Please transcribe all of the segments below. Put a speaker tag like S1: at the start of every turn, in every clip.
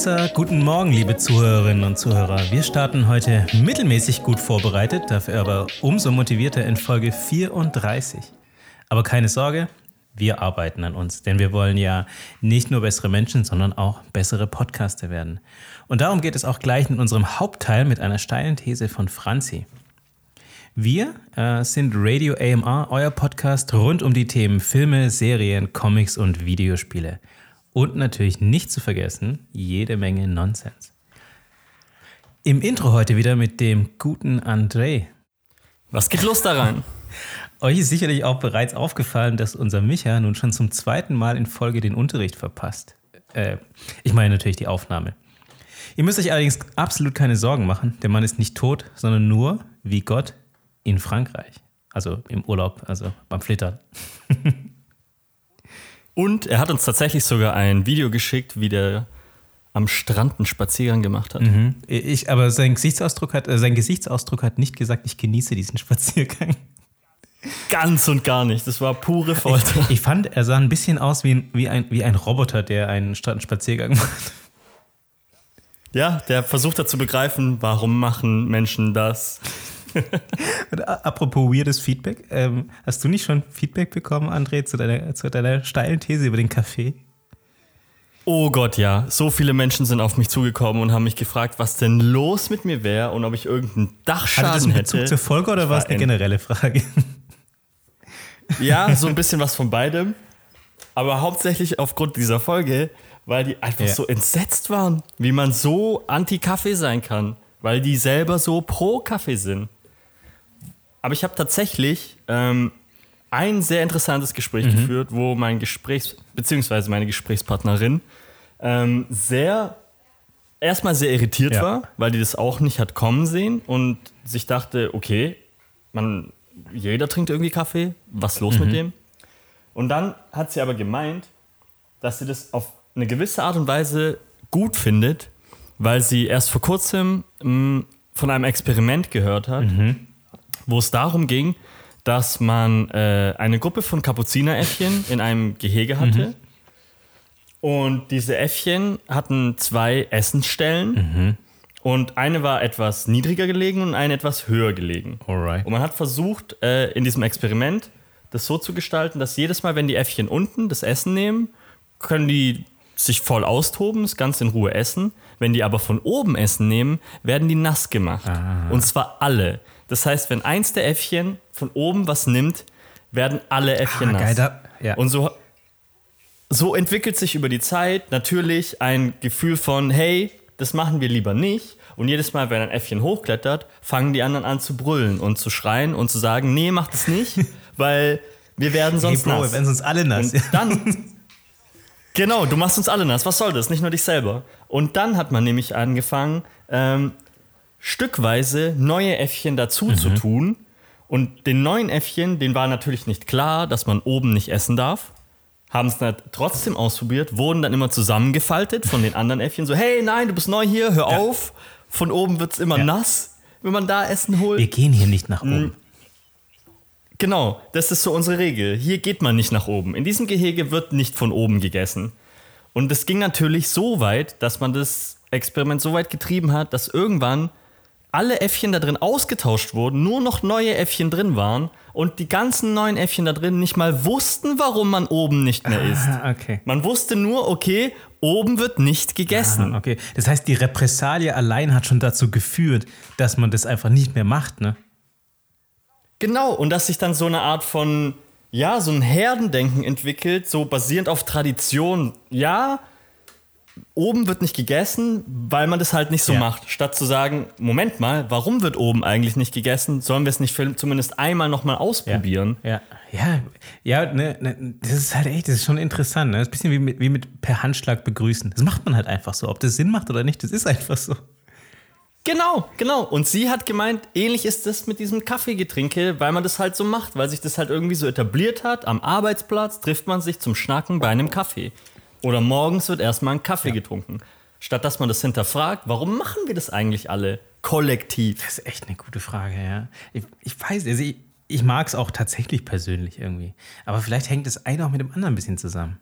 S1: Besser, guten Morgen, liebe Zuhörerinnen und Zuhörer. Wir starten heute mittelmäßig gut vorbereitet, dafür aber umso motivierter in Folge 34. Aber keine Sorge, wir arbeiten an uns, denn wir wollen ja nicht nur bessere Menschen, sondern auch bessere Podcaster werden. Und darum geht es auch gleich in unserem Hauptteil mit einer steilen These von Franzi. Wir äh, sind Radio AMR, euer Podcast rund um die Themen Filme, Serien, Comics und Videospiele. Und natürlich nicht zu vergessen, jede Menge Nonsens. Im Intro heute wieder mit dem guten André.
S2: Was geht los daran?
S1: Euch ist sicherlich auch bereits aufgefallen, dass unser Micha nun schon zum zweiten Mal in Folge den Unterricht verpasst. Äh, ich meine natürlich die Aufnahme. Ihr müsst euch allerdings absolut keine Sorgen machen. Der Mann ist nicht tot, sondern nur, wie Gott, in Frankreich. Also im Urlaub, also beim Flittern.
S2: Und er hat uns tatsächlich sogar ein Video geschickt, wie der am Strand einen Spaziergang gemacht hat.
S1: Mhm. Ich, aber sein Gesichtsausdruck, hat, äh, sein Gesichtsausdruck hat nicht gesagt, ich genieße diesen Spaziergang.
S2: Ganz und gar nicht. Das war pure Folter.
S1: Ich, ich fand, er sah ein bisschen aus wie, wie, ein, wie ein Roboter, der einen Strandspaziergang macht.
S2: Ja, der versucht da zu begreifen, warum machen Menschen das.
S1: apropos weirdes Feedback, ähm, hast du nicht schon Feedback bekommen, André, zu deiner, zu deiner steilen These über den Kaffee?
S2: Oh Gott, ja. So viele Menschen sind auf mich zugekommen und haben mich gefragt, was denn los mit mir wäre und ob ich irgendeinen Dachschaden Hatte das
S1: einen Bezug
S2: hätte.
S1: zur Folge oder war es eine generelle Frage?
S2: Ja, so ein bisschen was von beidem. Aber hauptsächlich aufgrund dieser Folge, weil die einfach ja. so entsetzt waren, wie man so anti-Kaffee sein kann. Weil die selber so pro Kaffee sind. Aber ich habe tatsächlich ähm, ein sehr interessantes Gespräch mhm. geführt, wo mein Gesprächs- bzw. meine Gesprächspartnerin ähm, sehr erstmal sehr irritiert ja. war, weil die das auch nicht hat kommen sehen und sich dachte, okay, man, jeder trinkt irgendwie Kaffee, was los mhm. mit dem? Und dann hat sie aber gemeint, dass sie das auf eine gewisse Art und Weise gut findet, weil sie erst vor kurzem mh, mm, von einem Experiment gehört hat, mhm wo es darum ging, dass man äh, eine Gruppe von Kapuzineräffchen in einem Gehege hatte. Mhm. Und diese Äffchen hatten zwei Essensstellen. Mhm. Und eine war etwas niedriger gelegen und eine etwas höher gelegen.
S1: Alright.
S2: Und man hat versucht, äh, in diesem Experiment das so zu gestalten, dass jedes Mal, wenn die Äffchen unten das Essen nehmen, können die sich voll austoben, das Ganze in Ruhe essen. Wenn die aber von oben Essen nehmen, werden die nass gemacht. Ah. Und zwar alle. Das heißt, wenn eins der Äffchen von oben was nimmt, werden alle Äffchen ah, nass. Geil, da, ja. Und so, so entwickelt sich über die Zeit natürlich ein Gefühl von, hey, das machen wir lieber nicht. Und jedes Mal, wenn ein Äffchen hochklettert, fangen die anderen an zu brüllen und zu schreien und zu sagen, nee, macht es nicht, weil wir werden sonst hey Bro, nass.
S1: Wir werden sonst alle nass.
S2: Und dann, genau, du machst uns alle nass. Was soll das? Nicht nur dich selber. Und dann hat man nämlich angefangen, ähm, stückweise neue Äffchen dazu mhm. zu tun. Und den neuen Äffchen, den war natürlich nicht klar, dass man oben nicht essen darf. Haben es dann trotzdem ausprobiert, wurden dann immer zusammengefaltet von den anderen Äffchen. So, hey, nein, du bist neu hier, hör ja. auf. Von oben wird es immer ja. nass, wenn man da Essen holt.
S1: Wir gehen hier nicht nach oben.
S2: Genau, das ist so unsere Regel. Hier geht man nicht nach oben. In diesem Gehege wird nicht von oben gegessen. Und es ging natürlich so weit, dass man das Experiment so weit getrieben hat, dass irgendwann alle Äffchen da drin ausgetauscht wurden, nur noch neue Äffchen drin waren und die ganzen neuen Äffchen da drin nicht mal wussten, warum man oben nicht mehr isst.
S1: Ah, okay.
S2: Man wusste nur, okay, oben wird nicht gegessen.
S1: Ah, okay. Das heißt, die Repressalie allein hat schon dazu geführt, dass man das einfach nicht mehr macht, ne?
S2: Genau, und dass sich dann so eine Art von, ja, so ein Herdendenken entwickelt, so basierend auf Tradition. Ja, oben wird nicht gegessen, weil man das halt nicht so ja. macht. Statt zu sagen, Moment mal, warum wird oben eigentlich nicht gegessen? Sollen wir es nicht zumindest einmal nochmal ausprobieren?
S1: Ja, ja, ja, ja ne, ne, das ist halt echt, das ist schon interessant. Ne? Das ist ein bisschen wie mit, wie mit per Handschlag begrüßen. Das macht man halt einfach so. Ob das Sinn macht oder nicht, das ist einfach so.
S2: Genau, genau. Und sie hat gemeint, ähnlich ist das mit diesem Kaffeegetrinke, weil man das halt so macht, weil sich das halt irgendwie so etabliert hat. Am Arbeitsplatz trifft man sich zum Schnacken bei einem Kaffee. Oder morgens wird erstmal ein Kaffee ja. getrunken. Statt dass man das hinterfragt, warum machen wir das eigentlich alle kollektiv?
S1: Das ist echt eine gute Frage, ja. Ich, ich weiß, also ich, ich mag es auch tatsächlich persönlich irgendwie. Aber vielleicht hängt das eine auch mit dem anderen ein bisschen zusammen.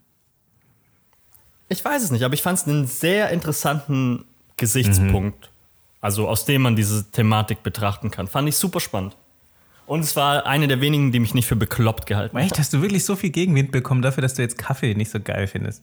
S2: Ich weiß es nicht, aber ich fand es einen sehr interessanten Gesichtspunkt. Mhm. Also aus dem man diese Thematik betrachten kann. Fand ich super spannend. Und es war eine der wenigen, die mich nicht für bekloppt gehalten
S1: haben. Echt? Hast du wirklich so viel Gegenwind bekommen dafür, dass du jetzt Kaffee nicht so geil findest?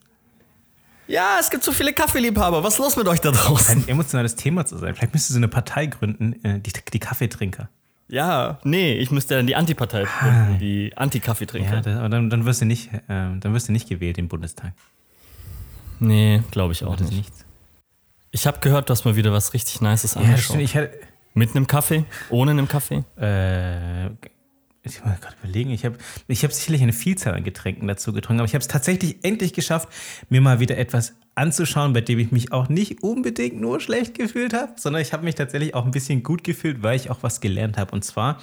S2: Ja, es gibt so viele Kaffeeliebhaber. Was ist los mit euch da draußen?
S1: Ein emotionales Thema zu sein. Vielleicht müsstest du so eine Partei gründen, äh, die, die Kaffeetrinker.
S2: Ja, nee, ich müsste dann die Antipartei ah. gründen, die Anti-Kaffeetrinker.
S1: Ja, aber dann, dann, wirst du nicht, äh, dann wirst du nicht gewählt im Bundestag.
S2: Nee, glaube ich auch nicht. Nichts. Ich habe gehört, du hast mal wieder was richtig Nices angeschaut. Ja, ich hatte, Mit einem Kaffee? Ohne einem Kaffee?
S1: Äh, ich muss gerade überlegen, ich habe ich hab sicherlich eine Vielzahl an Getränken dazu getrunken, aber ich habe es tatsächlich endlich geschafft, mir mal wieder etwas anzuschauen, bei dem ich mich auch nicht unbedingt nur schlecht gefühlt habe, sondern ich habe mich tatsächlich auch ein bisschen gut gefühlt, weil ich auch was gelernt habe. Und zwar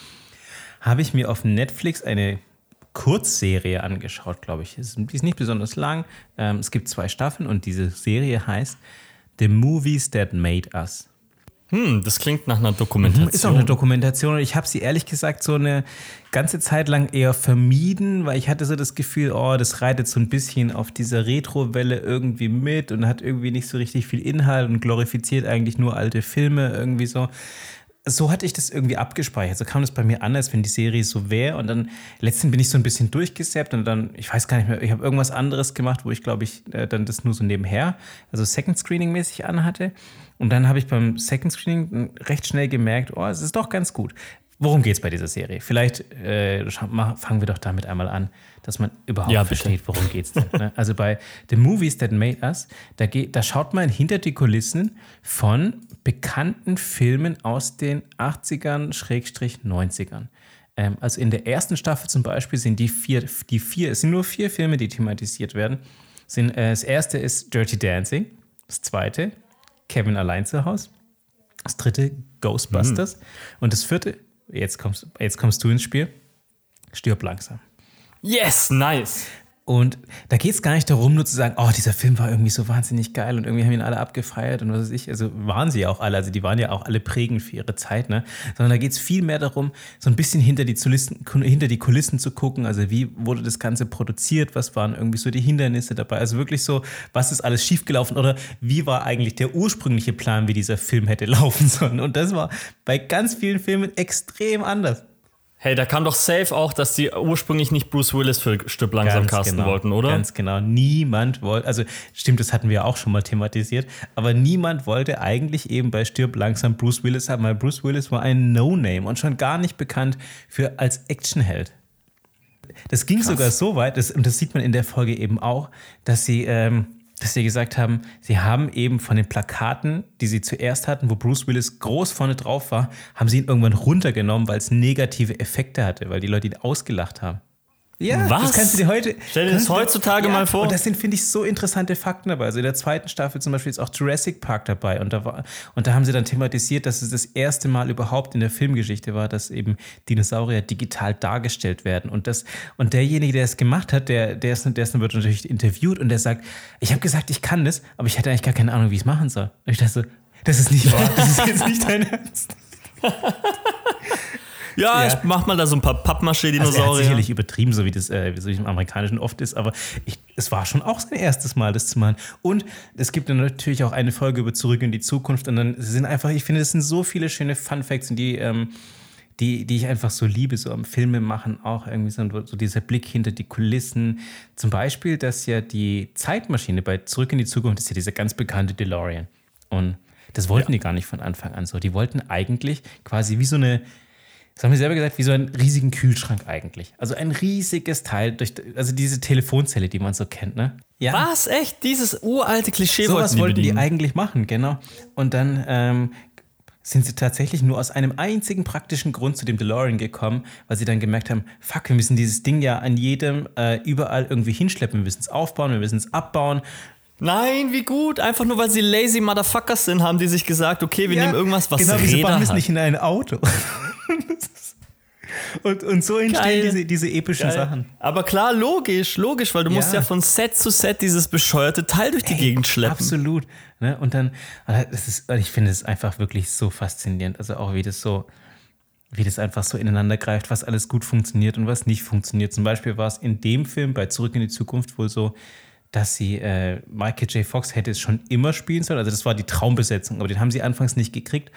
S1: habe ich mir auf Netflix eine Kurzserie angeschaut, glaube ich. Die ist nicht besonders lang. Ähm, es gibt zwei Staffeln und diese Serie heißt The Movies That Made Us.
S2: Hm, das klingt nach einer Dokumentation.
S1: Ist auch eine Dokumentation ich habe sie ehrlich gesagt so eine ganze Zeit lang eher vermieden, weil ich hatte so das Gefühl, oh, das reitet so ein bisschen auf dieser Retro-Welle irgendwie mit und hat irgendwie nicht so richtig viel Inhalt und glorifiziert eigentlich nur alte Filme irgendwie so so hatte ich das irgendwie abgespeichert. So kam das bei mir an, als wenn die Serie so wäre. Und dann letztens bin ich so ein bisschen durchgesäppt und dann, ich weiß gar nicht mehr, ich habe irgendwas anderes gemacht, wo ich glaube ich äh, dann das nur so nebenher, also Second Screening mäßig anhatte. Und dann habe ich beim Second Screening recht schnell gemerkt, oh, es ist doch ganz gut. Worum geht es bei dieser Serie? Vielleicht äh, fangen wir doch damit einmal an, dass man überhaupt ja, versteht, worum geht es. Ne? Also bei The Movies That Made Us, da, geht, da schaut man hinter die Kulissen von bekannten Filmen aus den 80ern, Schrägstrich 90ern. Ähm, also in der ersten Staffel zum Beispiel sind die vier, die vier, es sind nur vier Filme, die thematisiert werden. Sind, äh, das erste ist Dirty Dancing, das zweite Kevin allein zu Hause, das dritte Ghostbusters mhm. und das vierte jetzt kommst, jetzt kommst du ins Spiel. Stirb langsam.
S2: Yes, nice.
S1: Und da geht es gar nicht darum, nur zu sagen, oh, dieser Film war irgendwie so wahnsinnig geil und irgendwie haben ihn alle abgefeiert und was weiß ich. Also waren sie ja auch alle, also die waren ja auch alle prägend für ihre Zeit, ne? Sondern da geht es viel mehr darum, so ein bisschen hinter die, Zulisten, hinter die Kulissen zu gucken. Also wie wurde das Ganze produziert? Was waren irgendwie so die Hindernisse dabei? Also wirklich so, was ist alles schiefgelaufen oder wie war eigentlich der ursprüngliche Plan, wie dieser Film hätte laufen sollen? Und das war bei ganz vielen Filmen extrem anders.
S2: Hey, da kam doch safe auch, dass die ursprünglich nicht Bruce Willis für Stück langsam Ganz casten
S1: genau,
S2: wollten, oder?
S1: Ganz genau. Niemand wollte, also stimmt, das hatten wir auch schon mal thematisiert, aber niemand wollte eigentlich eben bei Stirb langsam Bruce Willis haben, weil Bruce Willis war ein No-Name und schon gar nicht bekannt für als Actionheld. Das ging Krass. sogar so weit, das, und das sieht man in der Folge eben auch, dass sie ähm, dass sie gesagt haben, sie haben eben von den Plakaten, die sie zuerst hatten, wo Bruce Willis groß vorne drauf war, haben sie ihn irgendwann runtergenommen, weil es negative Effekte hatte, weil die Leute ihn ausgelacht haben.
S2: Ja, Was? das kannst du dir heute. Stell dir das heutzutage ja, mal vor.
S1: Und das sind, finde ich, so interessante Fakten dabei. Also in der zweiten Staffel zum Beispiel ist auch Jurassic Park dabei. Und da, war, und da haben sie dann thematisiert, dass es das erste Mal überhaupt in der Filmgeschichte war, dass eben Dinosaurier digital dargestellt werden. Und, das, und derjenige, der es gemacht hat, der, der, ist, der ist, wird natürlich interviewt und der sagt: Ich habe gesagt, ich kann das, aber ich hatte eigentlich gar keine Ahnung, wie ich es machen soll. Und ich dachte so: Das ist nicht wahr. Das ist jetzt nicht dein Ernst.
S2: Ja, ja. ich mach mal da so ein paar Pappmaché-Dinosaurier. Also
S1: sicherlich übertrieben, so wie das, äh, so wie im Amerikanischen oft ist, aber ich, es war schon auch sein erstes Mal, das zu machen. Und es gibt dann natürlich auch eine Folge über Zurück in die Zukunft und dann sind einfach, ich finde, es sind so viele schöne Fun Facts und die, ähm, die, die ich einfach so liebe, so am Filme machen auch irgendwie so, so dieser Blick hinter die Kulissen. Zum Beispiel, dass ja die Zeitmaschine bei Zurück in die Zukunft ist ja dieser ganz bekannte DeLorean. Und das wollten ja. die gar nicht von Anfang an so. Die wollten eigentlich quasi wie so eine das haben wir selber gesagt, wie so einen riesigen Kühlschrank eigentlich. Also ein riesiges Teil, durch, also diese Telefonzelle, die man so kennt, ne?
S2: Ja. Was? Echt? Dieses uralte Klischee
S1: so wollten, die, wollten die eigentlich machen, genau. Und dann ähm, sind sie tatsächlich nur aus einem einzigen praktischen Grund zu dem DeLorean gekommen, weil sie dann gemerkt haben, fuck, wir müssen dieses Ding ja an jedem äh, überall irgendwie hinschleppen. Wir müssen es aufbauen, wir müssen es abbauen.
S2: Nein, wie gut. Einfach nur, weil sie lazy Motherfuckers sind, haben die sich gesagt, okay, wir ja, nehmen irgendwas, was genau, Räder bauen
S1: wir es nicht in ein Auto. und, und so entstehen diese, diese epischen Geil. Sachen.
S2: Aber klar, logisch, logisch, weil du ja. musst ja von Set zu Set dieses bescheuerte Teil durch die Ey, Gegend schleppen.
S1: Absolut. Ne? Und dann, das ist, ich finde es einfach wirklich so faszinierend. Also auch wie das so, wie das einfach so ineinander greift, was alles gut funktioniert und was nicht funktioniert. Zum Beispiel war es in dem Film bei Zurück in die Zukunft wohl so, dass sie äh, Michael J. Fox hätte es schon immer spielen sollen. Also das war die Traumbesetzung, aber den haben sie anfangs nicht gekriegt.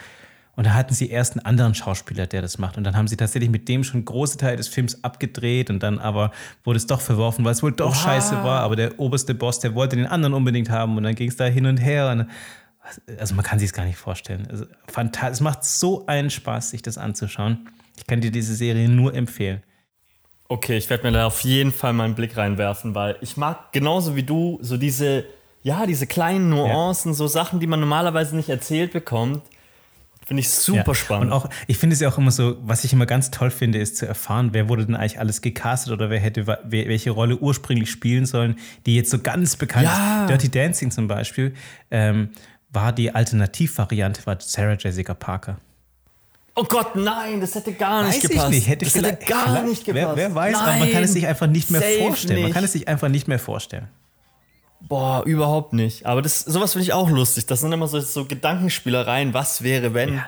S1: Und da hatten sie erst einen anderen Schauspieler, der das macht. Und dann haben sie tatsächlich mit dem schon große Teile des Films abgedreht und dann aber wurde es doch verworfen, weil es wohl doch wow. scheiße war. Aber der oberste Boss, der wollte den anderen unbedingt haben und dann ging es da hin und her. Und also man kann sich es gar nicht vorstellen. Also, es macht so einen Spaß, sich das anzuschauen. Ich kann dir diese Serie nur empfehlen.
S2: Okay, ich werde mir da auf jeden Fall mal einen Blick reinwerfen, weil ich mag genauso wie du so diese, ja, diese kleinen Nuancen, ja. so Sachen, die man normalerweise nicht erzählt bekommt. Finde ich super ja. spannend.
S1: Und auch, ich finde es ja auch immer so, was ich immer ganz toll finde, ist zu erfahren, wer wurde denn eigentlich alles gecastet oder wer hätte wer, welche Rolle ursprünglich spielen sollen, die jetzt so ganz bekannt ja. ist. Dirty Dancing zum Beispiel ähm, war die Alternativvariante, war Sarah Jessica Parker.
S2: Oh Gott, nein, das hätte gar nicht weiß gepasst.
S1: Ich nicht. Hätte
S2: das
S1: hätte gar nicht gepasst. Wer, wer weiß, nein, aber man kann es sich einfach nicht mehr vorstellen. Nicht. Man kann es sich einfach nicht mehr vorstellen.
S2: Boah, überhaupt nicht. Aber das, sowas finde ich auch lustig. Das sind immer so, so Gedankenspielereien. Was wäre, wenn? Ja.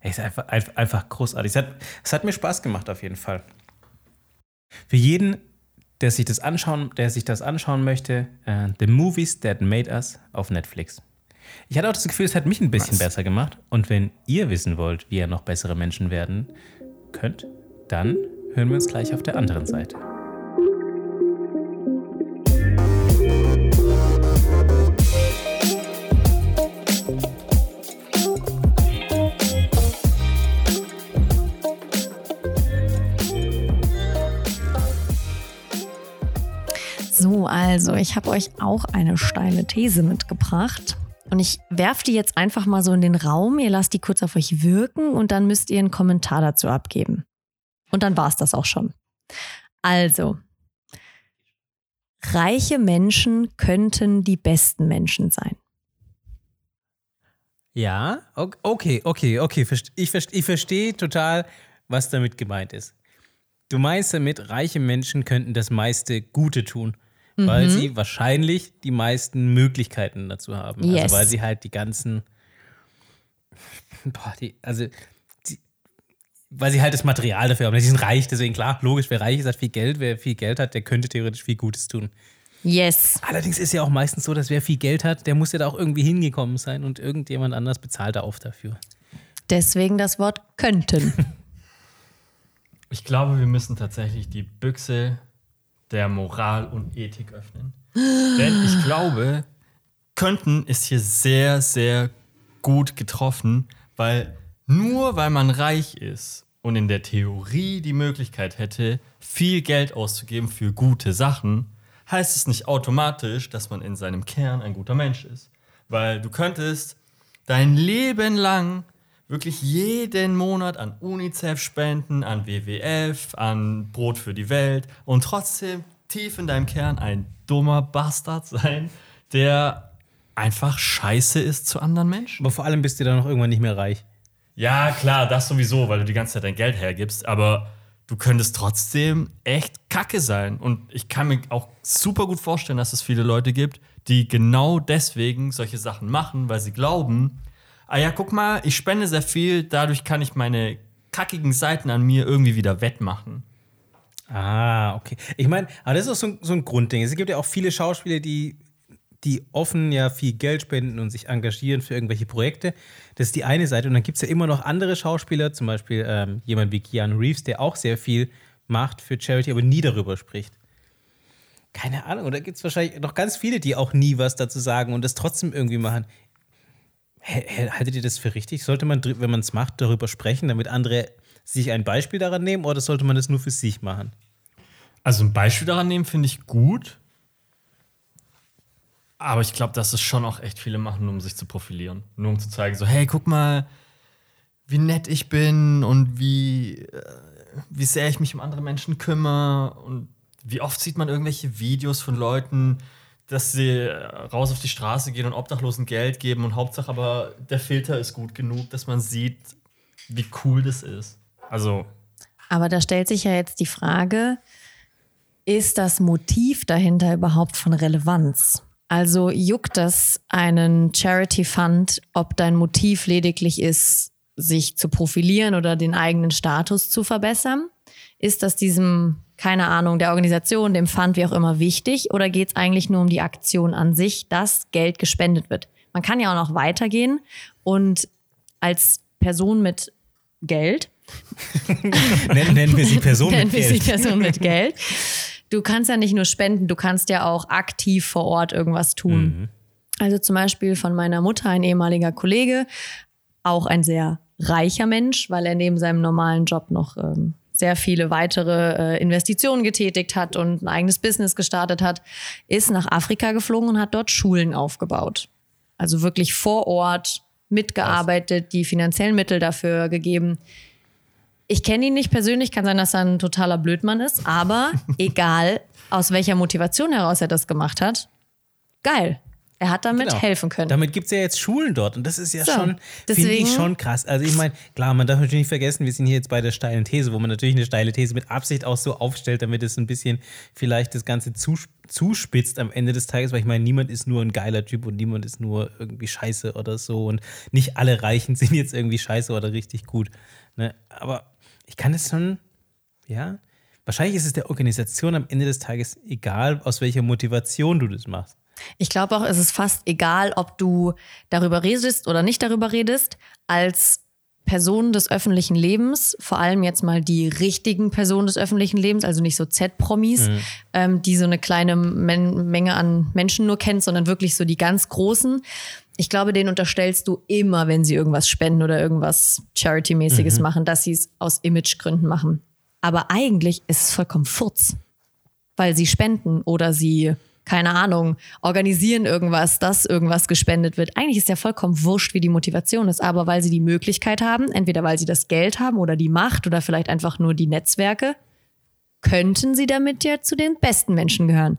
S1: Es ist einfach, einfach großartig. Es hat, es hat mir Spaß gemacht, auf jeden Fall. Für jeden, der sich das anschauen, der sich das anschauen möchte, uh, The Movies That Made Us auf Netflix. Ich hatte auch das Gefühl, es hat mich ein bisschen Was? besser gemacht. Und wenn ihr wissen wollt, wie ihr noch bessere Menschen werden könnt, dann hören wir uns gleich auf der anderen Seite.
S3: So, also ich habe euch auch eine steile These mitgebracht. Und ich werfe die jetzt einfach mal so in den Raum. Ihr lasst die kurz auf euch wirken und dann müsst ihr einen Kommentar dazu abgeben. Und dann war es das auch schon. Also, reiche Menschen könnten die besten Menschen sein.
S1: Ja, okay, okay, okay. Ich, ich verstehe total, was damit gemeint ist. Du meinst damit, reiche Menschen könnten das meiste Gute tun mhm. weil sie wahrscheinlich die meisten Möglichkeiten dazu haben. Also yes. Also weil sie halt die ganzen, boah, die, also die, weil sie halt das Material dafür haben. Sie sind reich, deswegen klar, logisch, wer reich ist, hat viel Geld. Wer viel Geld hat, der könnte theoretisch viel Gutes tun.
S3: Yes.
S1: Allerdings ist ja auch meistens so, dass wer viel Geld hat, der muss ja da auch irgendwie hingekommen sein und irgendjemand anders bezahlt da auf dafür.
S3: Deswegen das Wort könnten.
S2: Ich glaube, wir müssen tatsächlich die Büchse der Moral und Ethik öffnen. Denn ich glaube, könnten ist hier sehr, sehr gut getroffen, weil nur weil man reich ist und in der Theorie die Möglichkeit hätte, viel Geld auszugeben für gute Sachen, heißt es nicht automatisch, dass man in seinem Kern ein guter Mensch ist. Weil du könntest dein Leben lang wirklich jeden Monat an UNICEF spenden, an WWF, an Brot für die Welt und trotzdem tief in deinem Kern ein dummer Bastard sein, der einfach scheiße ist zu anderen Menschen.
S1: Aber vor allem bist du dann noch irgendwann nicht mehr reich.
S2: Ja, klar, das sowieso, weil du die ganze Zeit dein Geld hergibst, aber du könntest trotzdem echt kacke sein. Und ich kann mir auch super gut vorstellen, dass es viele Leute gibt, die genau deswegen solche Sachen machen, weil sie glauben, ah ja, guck mal, ich spende sehr viel, dadurch kann ich meine kackigen Seiten an mir irgendwie wieder wettmachen.
S1: Ah, okay. Ich meine, aber das ist auch so ein, so ein Grundding. Es gibt ja auch viele Schauspieler, die, die offen ja viel Geld spenden und sich engagieren für irgendwelche Projekte. Das ist die eine Seite. Und dann gibt es ja immer noch andere Schauspieler, zum Beispiel ähm, jemand wie Keanu Reeves, der auch sehr viel macht für Charity, aber nie darüber spricht. Keine Ahnung. Da gibt es wahrscheinlich noch ganz viele, die auch nie was dazu sagen und das trotzdem irgendwie machen. Haltet ihr das für richtig? Sollte man, wenn man es macht, darüber sprechen, damit andere sich ein Beispiel daran nehmen oder sollte man das nur für sich machen?
S2: Also ein Beispiel daran nehmen finde ich gut. Aber ich glaube, dass es schon auch echt viele machen, um sich zu profilieren. Nur um zu zeigen, so, hey, guck mal, wie nett ich bin und wie, äh, wie sehr ich mich um andere Menschen kümmere. Und wie oft sieht man irgendwelche Videos von Leuten, dass sie raus auf die Straße gehen und Obdachlosen Geld geben und Hauptsache aber der Filter ist gut genug, dass man sieht, wie cool das ist. Also.
S3: Aber da stellt sich ja jetzt die Frage, ist das Motiv dahinter überhaupt von Relevanz? Also juckt das einen Charity Fund, ob dein Motiv lediglich ist, sich zu profilieren oder den eigenen Status zu verbessern? Ist das diesem keine Ahnung, der Organisation, dem Fund, wie auch immer, wichtig? Oder geht es eigentlich nur um die Aktion an sich, dass Geld gespendet wird? Man kann ja auch noch weitergehen und als Person mit Geld.
S1: nennen, nennen wir sie Person
S3: nennen
S1: mit
S3: wir
S1: Geld.
S3: sie Person mit Geld. Du kannst ja nicht nur spenden, du kannst ja auch aktiv vor Ort irgendwas tun. Also zum Beispiel von meiner Mutter, ein ehemaliger Kollege, auch ein sehr reicher Mensch, weil er neben seinem normalen Job noch ähm, sehr viele weitere äh, Investitionen getätigt hat und ein eigenes Business gestartet hat, ist nach Afrika geflogen und hat dort Schulen aufgebaut. Also wirklich vor Ort mitgearbeitet, die finanziellen Mittel dafür gegeben. Ich kenne ihn nicht persönlich, kann sein, dass er ein totaler Blödmann ist, aber egal aus welcher Motivation heraus er das gemacht hat, geil. Er hat damit
S1: Genau.
S3: helfen können.
S1: Damit gibt es ja jetzt Schulen dort und das ist ja
S3: So,
S1: schon, finde ich schon krass. Also ich meine, klar, man darf natürlich nicht vergessen, wir sind hier jetzt bei der steilen These, wo man natürlich eine steile These mit Absicht auch so aufstellt, damit es ein bisschen vielleicht das Ganze zus zuspitzt am Ende des Tages, weil ich meine, niemand ist nur ein geiler Typ und niemand ist nur irgendwie scheiße oder so und nicht alle Reichen sind jetzt irgendwie scheiße oder richtig gut. Ne? Aber ich kann es schon, ja, wahrscheinlich ist es der Organisation am Ende des Tages egal, aus welcher Motivation du das machst.
S3: Ich glaube auch, es ist fast egal, ob du darüber redest oder nicht darüber redest, als Person des öffentlichen Lebens, vor allem jetzt mal die richtigen Personen des öffentlichen Lebens, also nicht so Z-Promis, ähm, die so eine kleine Men Menge an Menschen nur kennt, sondern wirklich so die ganz großen. Ich glaube, denen unterstellst du immer, wenn sie irgendwas spenden oder irgendwas Charity-mäßiges machen, dass sie es aus Imagegründen machen. Aber eigentlich ist es vollkommen Furz weil sie spenden oder sie, keine Ahnung, organisieren irgendwas, dass irgendwas gespendet wird. Eigentlich ist ja vollkommen wurscht, wie die Motivation ist, aber weil sie die Möglichkeit haben, entweder weil sie das Geld haben oder die Macht oder vielleicht einfach nur die Netzwerke, könnten sie damit ja zu den besten Menschen gehören.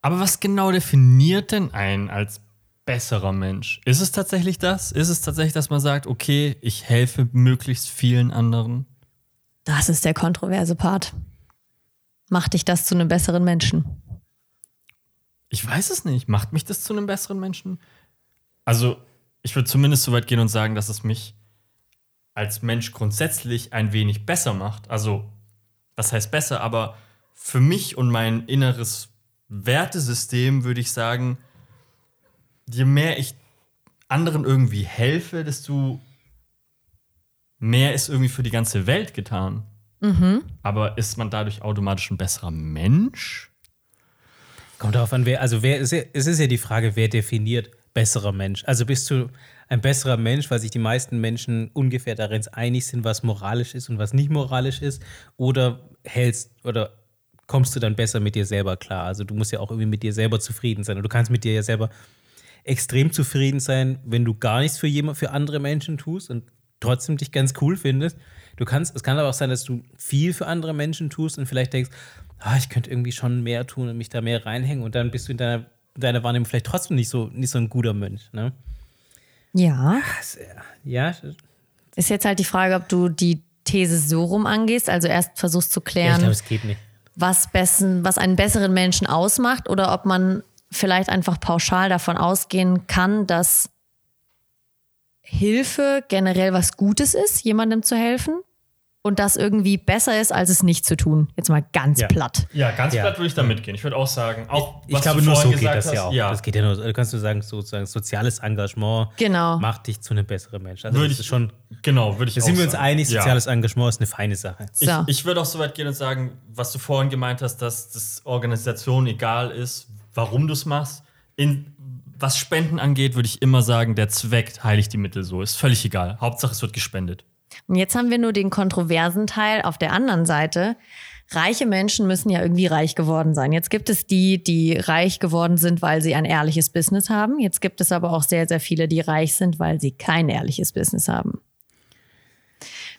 S2: Aber was genau definiert denn einen als besserer Mensch? Ist es tatsächlich das? Ist es tatsächlich, dass man sagt, okay, ich helfe möglichst vielen anderen?
S3: Das ist der kontroverse Part. Macht dich das zu einem besseren Menschen?
S2: Ich weiß es nicht. Macht mich das zu einem besseren Menschen? Also, ich würde zumindest so weit gehen und sagen, dass es mich als Mensch grundsätzlich ein wenig besser macht. Also, was heißt besser? Aber für mich und mein inneres Wertesystem würde ich sagen, je mehr ich anderen irgendwie helfe, desto mehr ist irgendwie für die ganze Welt getan. Aber ist man dadurch automatisch ein besserer Mensch?
S1: Kommt darauf an, wer, also wer es ist ja die Frage, wer definiert besserer Mensch. Also bist du ein besserer Mensch, weil sich die meisten Menschen ungefähr darin einig sind, was moralisch ist und was nicht moralisch ist, oder hältst oder kommst du dann besser mit dir selber klar? Also du musst ja auch irgendwie mit dir selber zufrieden sein. Und du kannst mit dir ja selber extrem zufrieden sein, wenn du gar nichts für jemand, für andere Menschen tust und trotzdem dich ganz cool findest. Du kannst, es kann aber auch sein, dass du viel für andere Menschen tust und vielleicht denkst, ah, ich könnte irgendwie schon mehr tun und mich da mehr reinhängen und dann bist du in deiner, deiner Wahrnehmung vielleicht trotzdem nicht so, nicht so ein guter Mensch. Ne?
S3: Ja.
S1: Ja,
S3: Ist jetzt halt die Frage, ob du die These so rum angehst, also erst versuchst zu
S1: ja
S3: klären,
S1: geht nicht.
S3: was, bessen, was einen besseren Menschen ausmacht oder ob man vielleicht einfach pauschal davon ausgehen kann, dass Hilfe generell was Gutes ist, jemandem zu helfen und das irgendwie besser ist, als es nicht zu tun. Jetzt mal ganz
S1: Ja.
S3: platt.
S2: Ja, ganz
S1: Ja.
S2: platt würde ich da mitgehen. Ich würde auch sagen, auch
S1: Ich
S2: was
S1: glaube,
S2: du
S1: nur so
S2: vorhin
S1: geht
S2: gesagt
S1: das ja
S2: hast,
S1: auch.
S2: Ja,
S1: Das geht ja nur, du kannst du sagen, sozusagen soziales Engagement
S3: Genau.
S1: macht dich zu einem besseren Mensch. Also
S2: Würde
S1: das
S2: ich-
S1: ist schon,
S2: genau, würde ich
S1: da
S2: auch
S1: sind wir uns
S2: sagen.
S1: einig,
S2: Ja.
S1: soziales Engagement ist eine feine Sache.
S2: Ich,
S3: So.
S2: ich würde auch so weit gehen und sagen, was du vorhin gemeint hast, dass das Organisation egal ist, warum du es machst. In, was Spenden angeht, würde ich immer sagen, der Zweck heiligt die Mittel so. Ist völlig egal. Hauptsache, es wird gespendet.
S3: Und jetzt haben wir nur den kontroversen Teil auf der anderen Seite. Reiche Menschen müssen ja irgendwie reich geworden sein. Jetzt gibt es die, die reich geworden sind, weil sie ein ehrliches Business haben. Jetzt gibt es aber auch sehr, sehr viele, die reich sind, weil sie kein ehrliches Business haben.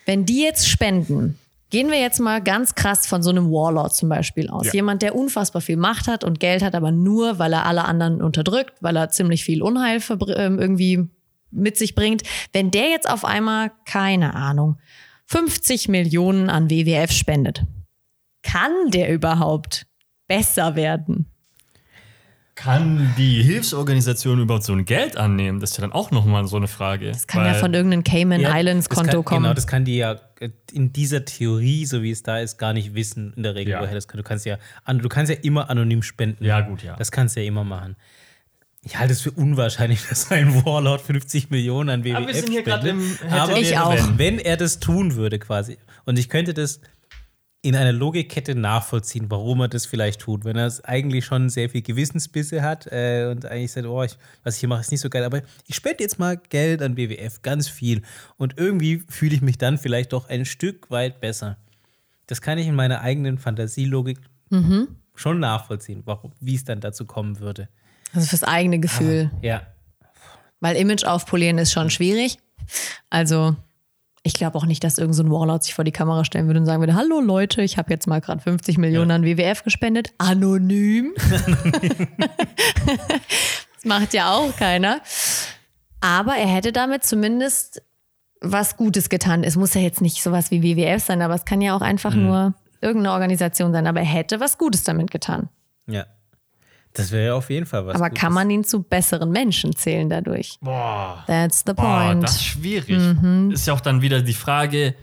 S3: Wenn die jetzt spenden, gehen wir jetzt mal ganz krass von so einem Warlord zum Beispiel aus.
S2: Ja.
S3: Jemand, der unfassbar viel Macht hat und Geld hat, aber nur, weil er alle anderen unterdrückt, weil er ziemlich viel Unheil ähm, irgendwie mit sich bringt. Wenn der jetzt auf einmal, keine Ahnung, 50 Millionen an WWF spendet, kann der überhaupt besser werden?
S2: Kann die Hilfsorganisation überhaupt so ein Geld annehmen? Das ist ja dann auch nochmal so eine Frage.
S3: Das kann ja von irgendeinem Cayman
S1: Ja,
S3: Islands Konto
S1: kann,
S3: kommen.
S1: Genau, das kann die ja äh, in dieser Theorie, so wie es da ist, gar nicht wissen in der Regel,
S2: Ja.
S1: woher das kann. Du kannst ja, du kannst ja immer anonym spenden.
S2: Ja, gut, ja.
S1: Das kannst du ja immer machen. Ich halte es für unwahrscheinlich, dass ein Warlord 50 Millionen an WWF
S2: Aber wir sind hier gerade
S1: spendet.
S2: im
S1: Aber
S3: Ich
S2: wäre,
S3: auch.
S2: wenn.
S1: wenn er das tun würde quasi und ich könnte das in einer Logikkette nachvollziehen, warum er das vielleicht tut. Wenn er es eigentlich schon sehr viel Gewissensbisse hat äh, und eigentlich sagt, oh, ich, was ich hier mache, ist nicht so geil, aber ich spende jetzt mal Geld an WWF, ganz viel. Und irgendwie fühle ich mich dann vielleicht doch ein Stück weit besser. Das kann ich in meiner eigenen Fantasielogik schon nachvollziehen, warum, wie es dann dazu kommen würde.
S3: Also fürs eigene Gefühl.
S1: Ja.
S3: Weil Image aufpolieren ist schon schwierig. Also ich glaube auch nicht, dass irgendein so ein Warlord sich vor die Kamera stellen würde und sagen würde, hallo Leute, ich habe jetzt mal gerade 50 Millionen an WWF gespendet. Anonym. das macht ja auch keiner. Aber er hätte damit zumindest was Gutes getan. Es muss ja jetzt nicht sowas wie WWF sein, aber es kann ja auch einfach nur irgendeine Organisation sein. Aber er hätte was Gutes damit getan.
S1: Ja. Das wäre ja auf jeden Fall was.
S3: aber
S1: Gutes.
S3: kann man ihn zu besseren Menschen zählen dadurch?
S2: Boah.
S3: That's the
S2: Boah,
S3: point.
S2: das ist schwierig. Ist ja auch dann wieder die Frage,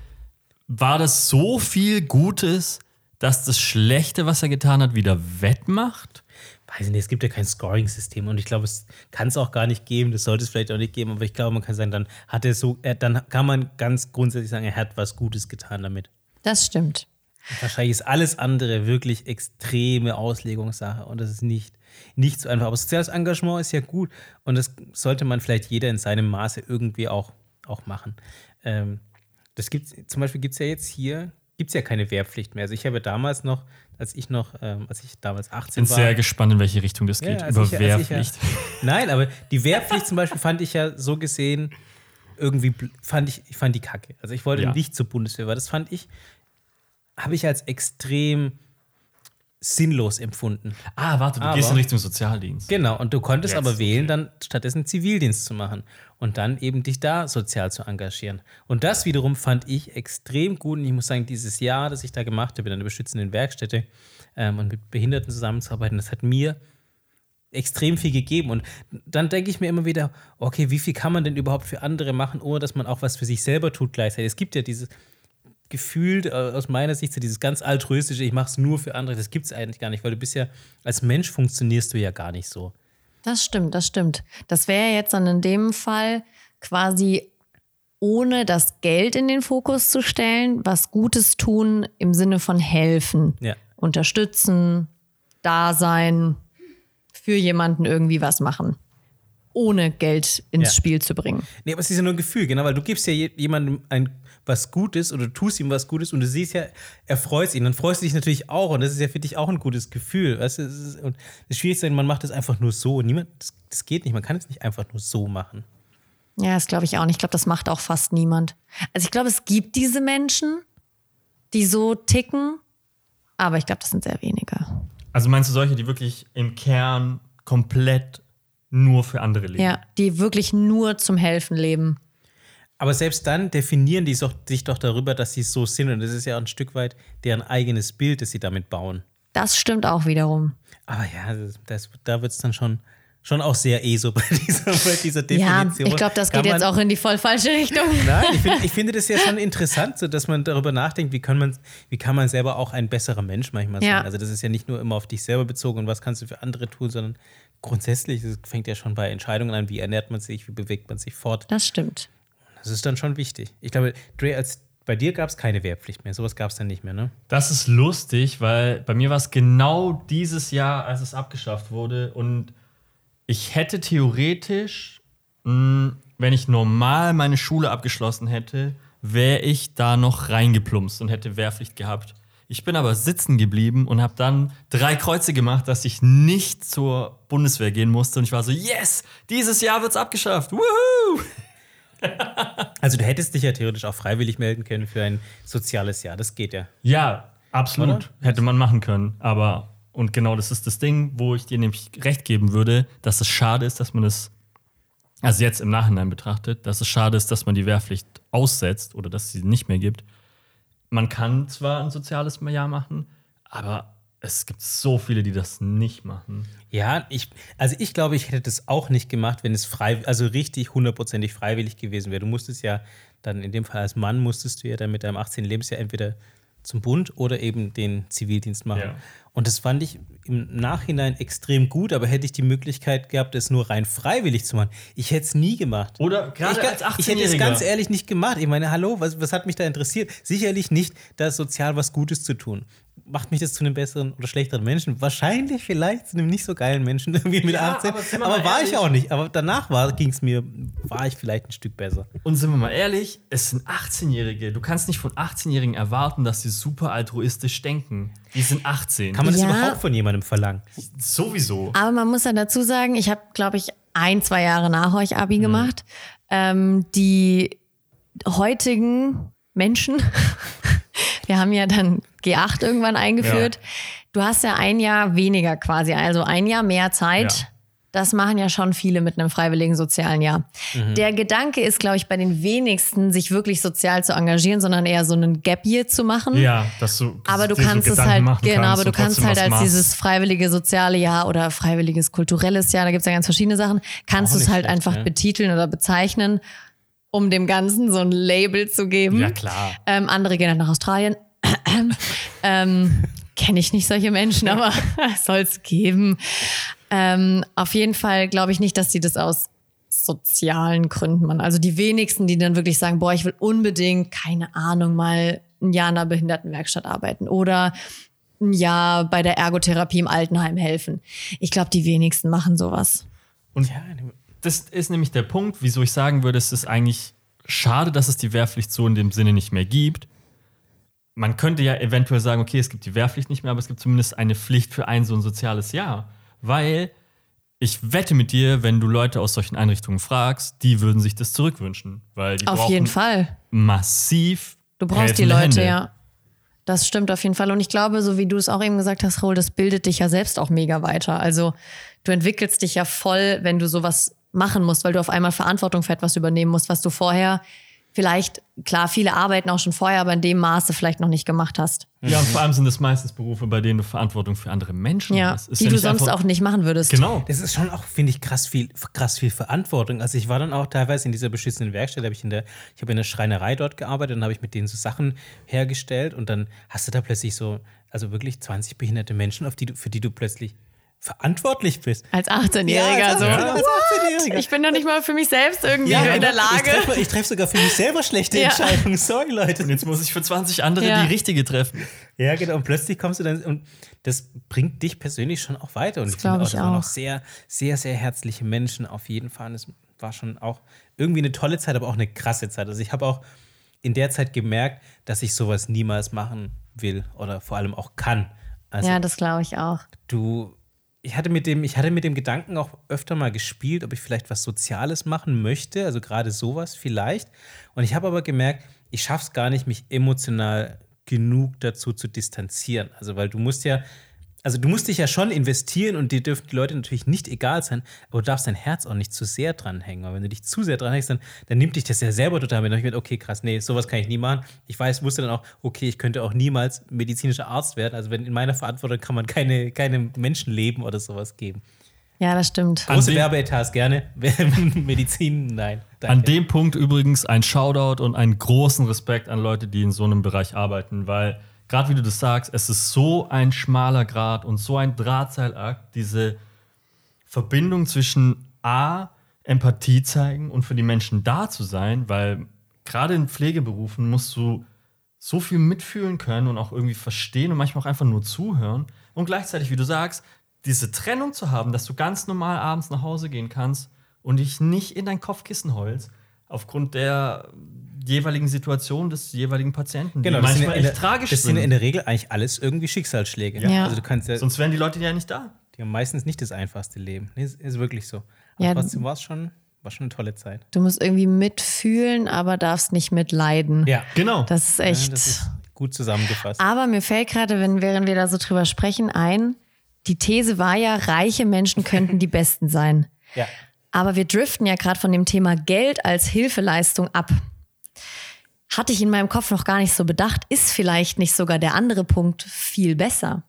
S2: war das so viel Gutes, dass das Schlechte, was er getan hat, wieder wettmacht?
S1: weiß ich nicht, es gibt ja kein Scoring-System und ich glaube, es kann es auch gar nicht geben, das sollte es vielleicht auch nicht geben, aber ich glaube, man kann sagen, dann hat er so, er, dann kann man ganz grundsätzlich sagen, er hat was Gutes getan damit.
S3: Das stimmt.
S1: Wahrscheinlich ist alles andere wirklich extreme Auslegungssache und das ist nicht, nicht so einfach. Aber soziales Engagement ist ja gut und das sollte man vielleicht jeder in seinem Maße irgendwie auch, auch machen. Ähm, das gibt's, zum Beispiel gibt es ja jetzt hier, gibt es ja keine Wehrpflicht mehr. Also ich habe damals noch, als ich noch, ähm, als ich damals 18
S2: Bin
S1: war.
S2: sehr gespannt, in welche Richtung das geht.
S1: Ja, als
S2: Über
S1: ich- als ich ja-
S2: Wehrpflicht.
S1: Nein, aber die Wehrpflicht zum Beispiel fand ich ja so gesehen irgendwie fand ich, ich fand die kacke. Also ich wollte
S2: Ja.
S1: nicht zur Bundeswehr, weil das fand ich, habe ich als extrem sinnlos empfunden.
S2: Ah, warte, du
S1: Aber-
S2: gehst in Richtung Sozialdienst.
S1: Genau, und du konntest
S2: Jetzt,
S1: aber wählen,
S2: okay.
S1: dann stattdessen Zivildienst zu machen und dann eben dich da sozial zu engagieren. Und das wiederum fand ich extrem gut. Und ich muss sagen, dieses Jahr, das ich da gemacht habe in einer beschützenden Werkstätte ähm, und mit Behinderten zusammenzuarbeiten, das hat mir extrem viel gegeben. Und dann denke ich mir immer wieder, okay, wie viel kann man denn überhaupt für andere machen, ohne dass man auch was für sich selber tut gleichzeitig? Es gibt ja dieses Gefühl, äh, aus meiner Sicht, so dieses ganz altruistische, ich mache es nur für andere, das gibt es eigentlich gar nicht, weil du bist ja, als Mensch funktionierst du ja gar nicht so.
S3: Das stimmt, das stimmt. Das wäre jetzt dann in dem Fall quasi ohne das Geld in den Fokus zu stellen, was Gutes tun im Sinne von helfen,
S1: Ja.
S3: unterstützen, da sein, für jemanden irgendwie was machen, ohne Geld ins
S1: Ja.
S3: Spiel zu bringen.
S1: Nee, aber es ist ja nur ein Gefühl, genau, weil du gibst ja je- jemandem ein was Gutes oder du tust ihm was Gutes und du siehst ja, er freut sich. Dann freust du dich natürlich auch und das ist ja für dich auch ein gutes Gefühl. Weißt du? es ist, und das Schwierigste ist, man macht es einfach nur so. Niemand, das, das geht nicht, man kann es nicht einfach nur so machen.
S3: Ja, das glaube ich auch nicht. Ich glaube, das macht auch fast niemand. Also ich glaube, es gibt diese Menschen, die so ticken, aber ich glaube, das sind sehr wenige.
S2: Also meinst du solche, die wirklich im Kern komplett nur für andere leben?
S3: Ja, die wirklich nur zum Helfen leben.
S1: Aber selbst dann definieren die so- sich doch darüber, dass sie so sind. Und das ist ja ein Stück weit deren eigenes Bild, das sie damit bauen.
S3: Das stimmt auch wiederum.
S1: Aber ja, das, da wird es dann schon, schon auch sehr eh so bei dieser, bei dieser
S3: Ja,
S1: Definition.
S3: ich glaube, das
S1: Kann
S3: geht jetzt
S1: man-
S3: auch in die voll falsche Richtung.
S1: Nein, ich, find, ich finde das ja schon interessant, so dass man darüber nachdenkt, wie kann man, wie kann man selber auch ein besserer Mensch manchmal
S3: Ja.
S1: sein. Also das ist ja nicht nur immer auf dich selber bezogen und was kannst du für andere tun, sondern grundsätzlich, das fängt ja schon bei Entscheidungen an, wie ernährt man sich, wie bewegt man sich fort.
S3: Das stimmt.
S1: Das ist dann schon wichtig. Ich glaube, Dre, als bei dir gab es keine Wehrpflicht mehr. Sowas gab es dann nicht mehr, ne?
S2: Das ist lustig, weil bei mir war es genau dieses Jahr, als es abgeschafft wurde. Und ich hätte theoretisch, mh, wenn ich normal meine Schule abgeschlossen hätte, wäre ich da noch reingeplumpst und hätte Wehrpflicht gehabt. Ich bin aber sitzen geblieben und habe dann drei Kreuze gemacht, dass ich nicht zur Bundeswehr gehen musste. Und ich war so, yes, dieses Jahr wird's abgeschafft. Woohoo!
S1: Also du hättest dich ja theoretisch auch freiwillig melden können für ein soziales Jahr. Das geht ja.
S2: Ja, absolut.
S1: Oder?
S2: Hätte man machen können. Aber, und genau das ist das Ding, wo ich dir nämlich recht geben würde, dass es schade ist, dass man es, also jetzt im Nachhinein betrachtet, dass es schade ist, dass man die Wehrpflicht aussetzt oder dass sie nicht mehr gibt. Man kann zwar ein soziales Jahr machen, aber es gibt so viele, die das nicht machen.
S1: Ja, ich, also ich glaube, ich hätte das auch nicht gemacht, wenn es frei, also richtig hundertprozentig freiwillig gewesen wäre. Du musstest ja dann in dem Fall als Mann musstest du ja dann mit deinem 18. Lebensjahr entweder zum Bund oder eben den Zivildienst machen.
S2: Ja.
S1: Und das fand ich im Nachhinein extrem gut, aber hätte ich die Möglichkeit gehabt, es nur rein freiwillig zu machen, ich hätte es nie gemacht.
S2: Oder gerade
S1: ich,
S2: als
S1: ich hätte es
S2: 18-Jähriger.
S1: ganz ehrlich nicht gemacht. Ich meine, hallo, was, was hat mich da interessiert? Sicherlich nicht, da sozial was Gutes zu tun. Macht mich das zu einem besseren oder schlechteren Menschen? Wahrscheinlich vielleicht zu einem nicht so geilen Menschen irgendwie mit
S2: Ja,
S1: 18.
S2: aber
S1: Aber, war
S2: ehrlich.
S1: ich auch nicht. Aber danach ging es mir, war ich vielleicht ein Stück besser.
S2: Und sind wir mal ehrlich, es sind 18-Jährige. Du kannst nicht von 18-Jährigen erwarten, dass sie super altruistisch denken. Die sind 18.
S1: Kann man das
S3: Ja.
S1: überhaupt von jemandem verlangen?
S2: Sowieso.
S3: Aber man muss ja dazu sagen, ich habe, glaube ich, ein, zwei Jahre nach euch Abi gemacht. Ähm, die heutigen Menschen, wir haben ja dann G8 irgendwann eingeführt. Du hast ja ein Jahr weniger quasi, also ein Jahr mehr Zeit.
S2: Ja.
S3: Das machen ja schon viele mit einem freiwilligen sozialen Jahr. Der Gedanke ist, glaube ich, bei den wenigsten, sich wirklich sozial zu engagieren, sondern eher so einen Gap Year zu machen.
S2: Ja, dass du.
S3: Aber du
S2: dir so
S3: kannst es halt, genau, aber du kannst halt als
S2: machst.
S3: dieses freiwillige soziale Jahr oder freiwilliges kulturelles Jahr, da gibt es ja ganz verschiedene Sachen, kannst du es halt
S1: schlecht,
S3: einfach
S1: ja.
S3: betiteln oder bezeichnen, um dem Ganzen so ein Label zu geben.
S2: Ja, klar.
S3: Ähm, andere gehen halt nach Australien. ähm, Kenne ich nicht solche Menschen, aber soll es geben. Ähm, auf jeden Fall glaube ich nicht, dass die das aus sozialen Gründen machen. Also die wenigsten, die dann wirklich sagen, boah, ich will unbedingt, keine Ahnung, mal ein Jahr in einer Behindertenwerkstatt arbeiten oder ein Jahr bei der Ergotherapie im Altenheim helfen. Ich glaube, die wenigsten machen sowas.
S2: Und
S1: Ja,
S2: das ist nämlich der Punkt, wieso ich sagen würde, es ist eigentlich schade, dass es die Wehrpflicht so in dem Sinne nicht mehr gibt. Man könnte ja eventuell sagen, okay, es gibt die Wehrpflicht nicht mehr, aber es gibt zumindest eine Pflicht für ein so ein soziales Jahr. Weil ich wette mit dir, wenn du Leute aus solchen Einrichtungen fragst, die würden sich das zurückwünschen. Weil die
S3: Auf
S2: brauchen
S3: jeden Fall.
S2: massiv.
S3: Du brauchst die Leute,
S2: Hände.
S3: ja. Das stimmt auf jeden Fall. Und ich glaube, so wie du es auch eben gesagt hast, Raoul, das bildet dich ja selbst auch mega weiter. Also du entwickelst dich ja voll, wenn du sowas machen musst, weil du auf einmal Verantwortung für etwas übernehmen musst, was du vorher vielleicht, klar, viele arbeiten auch schon vorher, aber in dem Maße vielleicht noch nicht gemacht hast.
S2: Ja, und vor allem sind es meistens Berufe, bei denen du Verantwortung für andere Menschen
S3: Ja,
S2: hast. Ist
S3: die
S2: ja
S3: du sonst auch nicht machen würdest.
S2: Genau.
S1: Das ist schon auch, finde ich, krass viel, krass viel Verantwortung. Also ich war dann auch teilweise in dieser beschissenen Werkstatt, habe ich in der, ich habe in der Schreinerei dort gearbeitet, dann habe ich mit denen so Sachen hergestellt und dann hast du da plötzlich so, also wirklich 20 behinderte Menschen, auf die du, für die du plötzlich verantwortlich bist.
S3: Als 18-Jähriger.
S1: als,
S3: so.
S1: als 18-Jähriger.
S3: Ich bin doch nicht mal für mich selbst irgendwie
S1: Ja,
S3: in der
S1: Ich
S3: Lage.
S1: ich treffe sogar für mich selber schlechte
S3: Ja.
S1: Entscheidungen. Sorry, Leute.
S2: Und jetzt muss ich für 20 andere
S3: Ja.
S2: die richtige treffen.
S1: Ja, genau. Und plötzlich kommst du dann und das bringt dich persönlich schon auch weiter. Und ich
S3: glaub
S1: finde auch,
S3: ich
S1: das waren
S3: auch.
S1: auch sehr, sehr, sehr herzliche Menschen auf jeden Fall. Und es war schon auch irgendwie eine tolle Zeit, aber auch eine krasse Zeit. Also ich habe auch in der Zeit gemerkt, dass ich sowas niemals machen will oder vor allem auch kann. Also
S3: Ja, das glaube ich auch.
S1: du, ich hatte mit dem, ich hatte mit dem Gedanken auch öfter mal gespielt, ob ich vielleicht was Soziales machen möchte, also gerade sowas vielleicht. Und ich habe aber gemerkt, ich schaffe es gar nicht, mich emotional genug dazu zu distanzieren. Also weil du musst ja, also du musst dich ja schon investieren und dir dürfen die Leute natürlich nicht egal sein, aber du darfst dein Herz auch nicht zu sehr dranhängen. Weil wenn du dich zu sehr dranhängst, dann, dann nimmt dich das ja selber total mit. Hab ich mir, okay, krass, nee, sowas kann ich nie machen. Ich weiß, wusste dann auch, okay, ich könnte auch niemals medizinischer Arzt werden. Also wenn in meiner Verantwortung kann man keine, keine Menschenleben oder sowas geben.
S3: Ja, das stimmt.
S1: Große Werbeetats gerne. Medizin, nein. Danke.
S2: An dem Punkt übrigens ein Shoutout und einen großen Respekt an Leute, die in so einem Bereich arbeiten, weil gerade wie du das sagst, es ist so ein schmaler Grad und so ein Drahtseilakt, diese Verbindung zwischen A, Empathie zeigen und für die Menschen da zu sein, weil gerade in Pflegeberufen musst du so viel mitfühlen können und auch irgendwie verstehen und manchmal auch einfach nur zuhören. Und gleichzeitig, wie du sagst, diese Trennung zu haben, dass du ganz normal abends nach Hause gehen kannst und dich nicht in dein Kopfkissen heulst, aufgrund der jeweiligen Situation des jeweiligen Patienten,
S1: Genau,
S2: die
S1: das sind,
S2: manchmal
S1: in
S2: echt
S1: der,
S2: tragisch
S1: das sind
S2: sind.
S1: in der Regel eigentlich alles irgendwie Schicksalsschläge.
S3: Ja.
S1: Also du kannst ja,
S2: Sonst wären die Leute ja nicht da.
S1: die haben meistens nicht das einfachste Leben. Nee, ist, ist wirklich so. Aber
S3: Ja.
S1: trotzdem war es schon, war schon eine tolle Zeit.
S3: Du musst irgendwie mitfühlen, aber darfst nicht mitleiden.
S1: Ja,
S2: Genau.
S3: Das ist
S1: Ja,
S3: echt.
S1: das ist gut zusammengefasst.
S3: aber mir fällt gerade, wenn, während wir da so drüber sprechen, ein, die These war ja, reiche Menschen könnten die Besten sein.
S1: Ja.
S3: Aber wir driften ja gerade von dem Thema Geld als Hilfeleistung ab. Hatte ich in meinem Kopf noch gar nicht so bedacht, ist vielleicht nicht sogar der andere Punkt viel besser.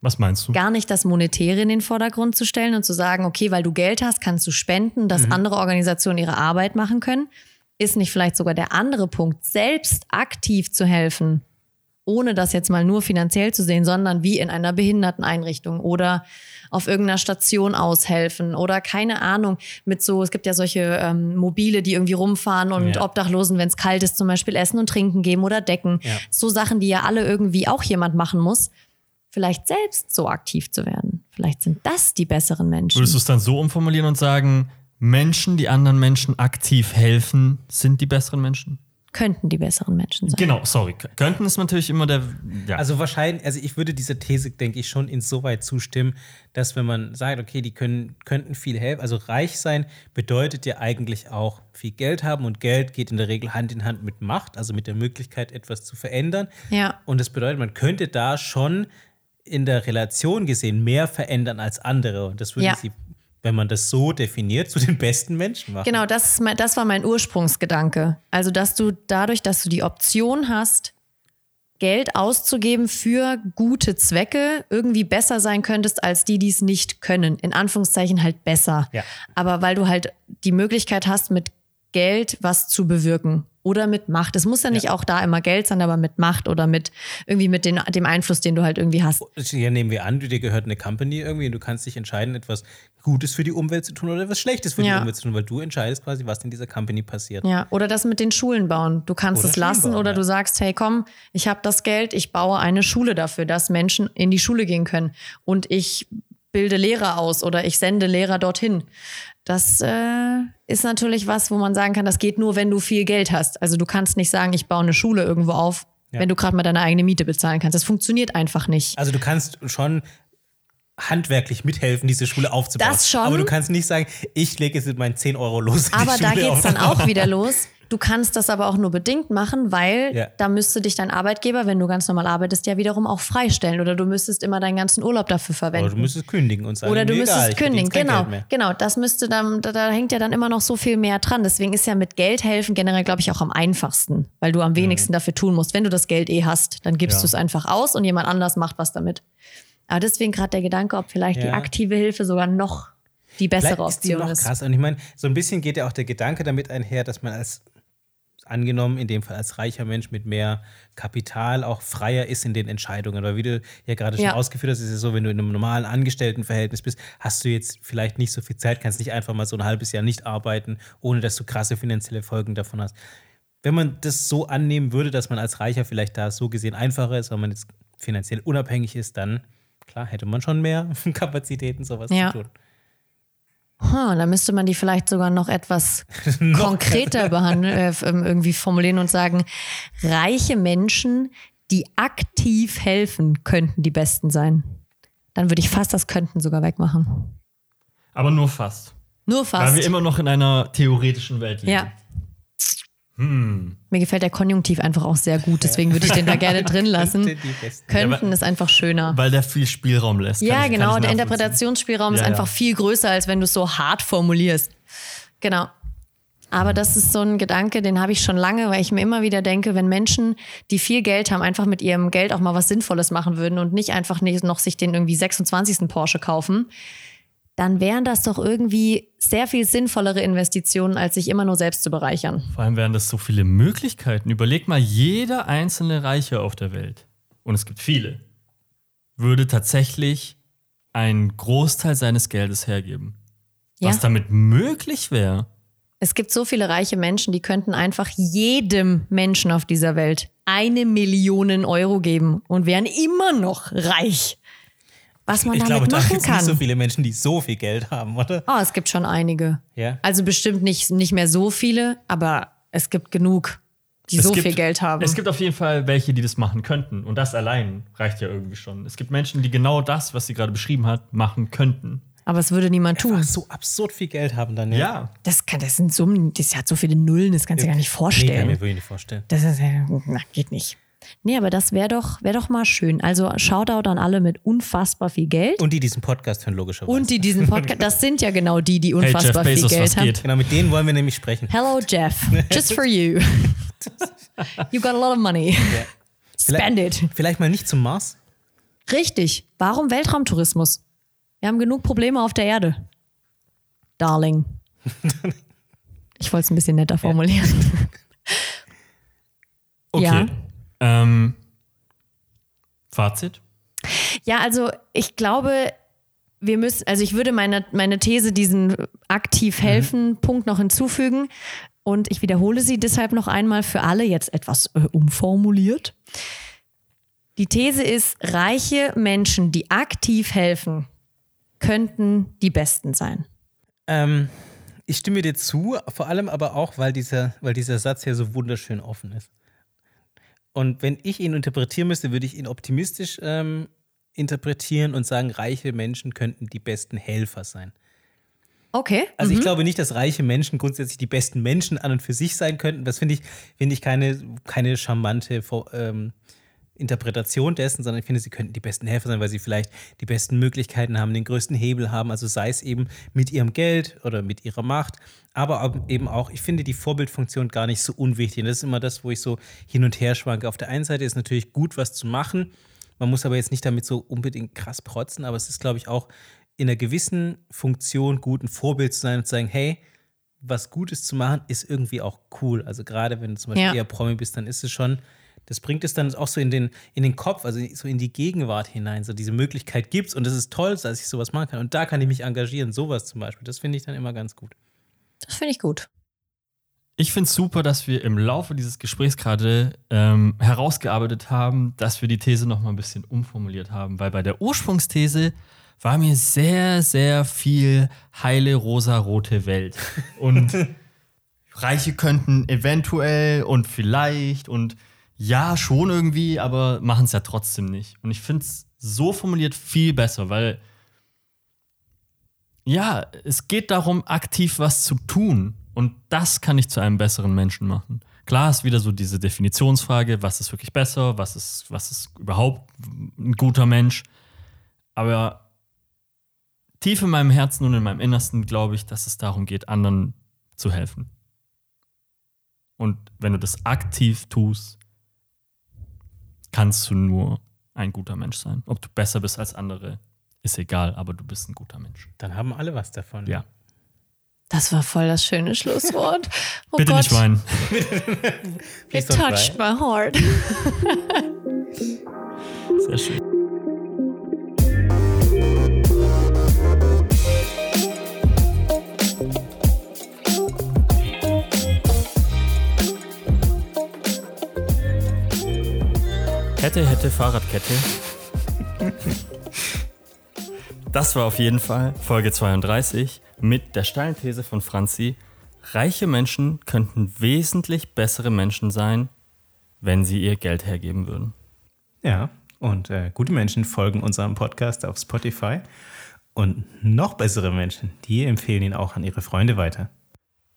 S2: Was meinst du?
S3: Gar nicht das Monetäre in den Vordergrund zu stellen und zu sagen, okay, weil du Geld hast, kannst du spenden, dass andere Organisationen ihre Arbeit machen können. Ist nicht vielleicht sogar der andere Punkt, selbst aktiv zu helfen, ohne das jetzt mal nur finanziell zu sehen, sondern wie in einer Behinderteneinrichtung oder auf irgendeiner Station aushelfen oder keine Ahnung mit so, es gibt ja solche ähm, Mobile, die irgendwie rumfahren und
S1: Ja.
S3: Obdachlosen, wenn es kalt ist, zum Beispiel Essen und Trinken geben oder Decken.
S1: Ja.
S3: So Sachen, die ja alle irgendwie auch jemand machen muss. Vielleicht selbst so aktiv zu werden. Vielleicht sind das die besseren Menschen.
S2: Würdest du es dann so umformulieren und sagen, Menschen, die anderen Menschen aktiv helfen, sind die besseren Menschen?
S3: Könnten die besseren Menschen sein.
S2: Genau, sorry. Könnten ist natürlich immer der. Ja.
S1: Also wahrscheinlich, also ich würde dieser These, denke ich, schon insoweit zustimmen, dass wenn man sagt, okay, die können, könnten viel helfen, also reich sein bedeutet ja eigentlich auch viel Geld haben und Geld geht in der Regel Hand in Hand mit Macht, also mit der Möglichkeit, etwas zu verändern.
S3: Ja.
S1: Und das bedeutet, man könnte da schon in der Relation gesehen mehr verändern als andere. Und das würde
S3: Ja.
S1: sie, wenn man das so definiert, zu den besten Menschen machen.
S3: Genau, das, ist mein, das war mein Ursprungsgedanke. Also, dass du dadurch, dass du die Option hast, Geld auszugeben für gute Zwecke, irgendwie besser sein könntest als die, die es nicht können. In Anführungszeichen halt besser.
S1: Ja.
S3: Aber weil du halt die Möglichkeit hast, mit Geld was zu bewirken. Oder mit Macht. Es muss ja nicht auch da immer Geld sein, aber mit Macht oder mit irgendwie mit den, dem Einfluss, den du halt irgendwie hast.
S1: Hier nehmen wir an, dir gehört eine Company irgendwie und du kannst dich entscheiden, etwas Gutes für die Umwelt zu tun oder etwas Schlechtes für
S3: Ja.
S1: die Umwelt zu tun, weil du entscheidest quasi, was in dieser Company passiert.
S3: Ja, oder das mit den Schulen bauen. Du kannst
S1: Oder
S3: es lassen
S1: Schulen bauen,
S3: oder
S1: ja.
S3: du sagst, hey komm, ich habe das Geld, ich baue eine Schule dafür, dass Menschen in die Schule gehen können. Und ich bilde Lehrer aus oder ich sende Lehrer dorthin. Das äh, ist natürlich was, wo man sagen kann, das geht nur, wenn du viel Geld hast. Also du kannst nicht sagen, ich baue eine Schule irgendwo auf,
S1: Ja.
S3: wenn du gerade mal deine eigene Miete bezahlen kannst. Das funktioniert einfach nicht.
S1: Also du kannst schon handwerklich mithelfen, diese Schule aufzubauen.
S3: Das schon.
S1: Aber du kannst nicht sagen, ich lege jetzt mein 10 Euro los.
S3: Aber da geht's
S1: auf.
S3: dann auch wieder los. Du kannst das aber auch nur bedingt machen, weil
S1: Ja.
S3: da müsste dich dein Arbeitgeber, wenn du ganz normal arbeitest, ja wiederum auch freistellen. Oder du müsstest immer deinen ganzen Urlaub dafür verwenden.
S1: Oder du müsstest kündigen und sagen,
S3: Oder du
S1: mir
S3: müsstest
S1: egal,
S3: kündigen, genau. Genau, das müsste dann, da, da hängt ja dann immer noch so viel mehr dran. Deswegen ist ja mit Geld helfen generell, glaube ich, auch am einfachsten, weil du am wenigsten dafür tun musst. Wenn du das Geld eh hast, dann gibst
S2: Ja.
S3: du es einfach aus und jemand anders macht was damit. Aber deswegen gerade der Gedanke, ob vielleicht die
S1: Ja.
S3: aktive Hilfe sogar noch die bessere
S1: Vielleicht ist die
S3: Option
S1: noch
S3: ist.
S1: krass. Und ich meine, so ein bisschen geht ja auch der Gedanke damit einher, dass man als angenommen, in dem Fall als reicher Mensch mit mehr Kapital auch freier ist in den Entscheidungen. Weil wie du ja gerade schon
S3: Ja.
S1: ausgeführt hast, ist es so, wenn du in einem normalen Angestelltenverhältnis bist, hast du jetzt vielleicht nicht so viel Zeit, kannst nicht einfach mal so ein halbes Jahr nicht arbeiten, ohne dass du krasse finanzielle Folgen davon hast. Wenn man das so annehmen würde, dass man als Reicher vielleicht da so gesehen einfacher ist, weil man jetzt finanziell unabhängig ist, dann klar hätte man schon mehr Kapazitäten, sowas
S3: Ja.
S1: zu tun.
S3: Hm, da müsste man die vielleicht sogar noch etwas konkreter behandeln, äh, ähm, irgendwie formulieren und sagen, reiche Menschen, die aktiv helfen, könnten die Besten sein. Dann würde ich fast das könnten sogar wegmachen.
S2: Aber nur fast.
S3: Nur
S2: Weil
S3: fast.
S2: wir immer noch in einer theoretischen Welt leben.
S3: Ja. Mir gefällt der Konjunktiv einfach auch sehr gut, deswegen würde ich den da gerne drin lassen. Könnten ist einfach schöner.
S2: Weil der viel Spielraum lässt.
S3: Ja,
S2: ich-
S3: genau. Der. Interpretationsspielraum ist
S2: Ja, ja.
S3: einfach viel größer, als wenn du es so hart formulierst. Genau. Aber das ist so ein Gedanke, den habe ich schon lange, weil ich mir immer wieder denke, wenn Menschen, die viel Geld haben, einfach mit ihrem Geld auch mal was Sinnvolles machen würden und nicht einfach nicht noch sich den irgendwie 26. Porsche kaufen, dann wären das doch irgendwie sehr viel sinnvollere Investitionen, als sich immer nur selbst zu bereichern.
S2: Vor allem wären das so viele Möglichkeiten. Überleg mal, jeder einzelne Reiche auf der Welt, und es gibt viele, würde tatsächlich einen Großteil seines Geldes hergeben.
S3: Ja?
S2: Was damit möglich wäre.
S3: Es gibt so viele reiche Menschen, die könnten einfach jedem Menschen auf dieser Welt eine Million Euro geben und wären immer noch reich. Was man
S1: Ich
S3: damit
S1: glaube, da
S3: machen
S1: gibt es
S3: kann.
S1: nicht so viele Menschen, die so viel Geld haben, oder?
S3: oh, es gibt schon einige.
S1: Ja.
S3: Also bestimmt nicht, nicht mehr so viele, aber es gibt genug, die
S2: Es
S3: so
S2: gibt-
S3: viel Geld haben.
S2: Es gibt auf jeden Fall welche, die das machen könnten. Und das allein reicht ja irgendwie schon. Es gibt Menschen, die genau das, was sie gerade beschrieben hat, machen könnten.
S3: aber es würde niemand tun.
S1: So absurd viel Geld haben dann, ja.
S2: Ja.
S3: Das, kann, das sind Summen, das hat so viele Nullen, das kannst du dir gar nicht
S1: Nee, kann
S3: vorstellen.
S1: mir wirklich nicht vorstellen.
S3: Das ist na, geht nicht. Nee, aber das wäre doch, wär doch mal schön. Also Shoutout an alle mit unfassbar viel Geld.
S1: Und die diesen Podcast hören, logischerweise.
S3: Und die diesen Podcast, das sind ja genau die, die
S2: Hey, Jeff
S3: unfassbar viel
S2: Bezos, was
S3: Geld haben.
S2: geht?
S1: genau, mit denen wollen wir nämlich sprechen.
S3: Hello Jeff, just for you. You got a lot of money. Spend it.
S1: Vielleicht mal nicht zum Mars.
S3: Richtig. Warum Weltraumtourismus? Wir haben genug Probleme auf der Erde. Darling. Ich wollte es ein bisschen netter formulieren.
S2: Okay.
S3: Ja.
S2: Ähm, Fazit?
S3: Ja, also ich glaube, wir müssen, also ich würde meine, meine These, diesen aktiv helfen Punkt noch hinzufügen. Und ich wiederhole sie deshalb noch einmal für alle, jetzt etwas äh, umformuliert. Die These ist, reiche Menschen, die aktiv helfen, könnten die Besten sein.
S1: Ähm, ich stimme dir zu, vor allem aber auch, weil dieser, weil dieser Satz ja so wunderschön offen ist. Und wenn ich ihn interpretieren müsste, würde ich ihn optimistisch ähm, interpretieren und sagen, reiche Menschen könnten die besten Helfer sein.
S3: Okay.
S1: Also ich glaube nicht, dass reiche Menschen grundsätzlich die besten Menschen an und für sich sein könnten. Das finde ich, finde ich keine, keine charmante ähm, Interpretation dessen, sondern ich finde, sie könnten die besten Helfer sein, weil sie vielleicht die besten Möglichkeiten haben, den größten Hebel haben. Also sei es eben mit ihrem Geld oder mit ihrer Macht, aber eben auch, ich finde die Vorbildfunktion gar nicht so unwichtig. Und das ist immer das, wo ich so hin und her schwanke. Auf der einen Seite ist natürlich gut, was zu machen. Man muss aber jetzt nicht damit so unbedingt krass protzen, aber es ist, glaube ich, auch in einer gewissen Funktion gut, ein Vorbild zu sein und zu sagen, hey, was Gutes zu machen, ist irgendwie auch cool. Also gerade wenn du zum Beispiel
S3: Ja.
S1: eher Promi bist, dann ist es schon, das bringt es dann auch so in den, in den Kopf, also so in die Gegenwart hinein. So diese Möglichkeit gibt's und das ist toll, dass ich sowas machen kann. Und da kann ich mich engagieren, sowas zum Beispiel. Das finde ich dann immer ganz gut.
S3: Das finde ich gut.
S2: Ich finde es super, dass wir im Laufe dieses Gesprächs gerade ähm, herausgearbeitet haben, dass wir die These noch mal ein bisschen umformuliert haben, weil bei der Ursprungsthese war mir sehr, sehr viel heile rosa-rote Welt. Und Reiche könnten eventuell und vielleicht und ja, schon irgendwie, aber machen es ja trotzdem nicht. Und ich finde es so formuliert viel besser, weil ja, es geht darum, aktiv was zu tun. Und das kann ich zu einem besseren Menschen machen. Klar ist wieder so diese Definitionsfrage, was ist wirklich besser, was ist, was ist überhaupt ein guter Mensch. Aber tief in meinem Herzen und in meinem Innersten glaube ich, dass es darum geht, anderen zu helfen. Und wenn du das aktiv tust, kannst du nur ein guter Mensch sein. Ob du besser bist als andere, ist egal, aber du bist ein guter Mensch.
S1: Dann haben alle was davon.
S2: Ja.
S3: Das war voll das schöne Schlusswort. Oh
S2: Bitte
S3: Gott,
S2: nicht weinen.
S3: it touched my heart.
S2: Sehr schön. Hätte, hätte, Fahrradkette. Das war auf jeden Fall Folge 32 mit der steilen These von Franzi. Reiche Menschen könnten wesentlich bessere Menschen sein, wenn sie ihr Geld hergeben würden.
S1: Ja, und äh, gute Menschen folgen unserem Podcast auf Spotify. Und noch bessere Menschen, die empfehlen ihn auch an ihre Freunde weiter.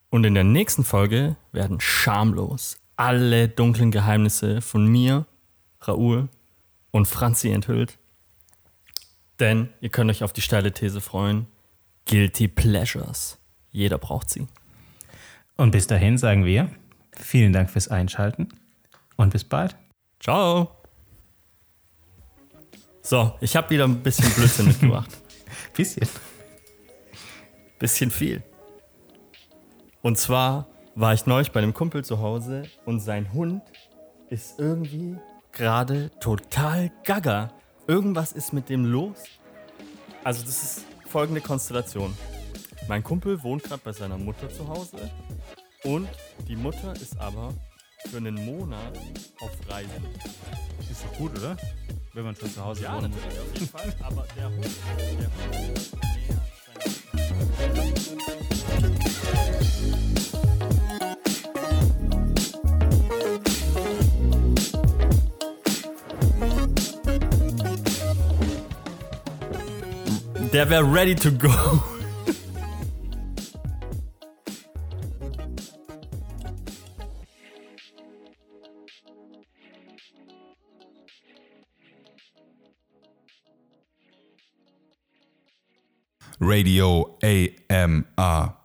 S2: Und in der nächsten Folge werden schamlos alle dunklen Geheimnisse von mir, Raoul und Franzi enthüllt. Denn ihr könnt euch auf die steile These freuen. Guilty Pleasures. Jeder braucht sie.
S1: Und bis dahin sagen wir vielen Dank fürs Einschalten und bis bald.
S2: Ciao. So, ich habe wieder ein bisschen Blödsinn mitgebracht.
S1: Bisschen.
S2: Bisschen viel. Und zwar war ich neulich bei einem Kumpel zu Hause und sein Hund ist irgendwie gerade total gaga. Irgendwas ist mit dem los. Also das ist folgende Konstellation. Mein Kumpel wohnt gerade bei seiner Mutter zu Hause und die Mutter ist aber für einen Monat auf Reise.
S1: Ist doch gut, oder? Wenn man schon zu Hause
S2: Ja,
S1: wohnt.
S2: natürlich, auf jeden Fall. Aber der Hund, der Hund ist Der wäre ready to go.
S4: Radio AMR.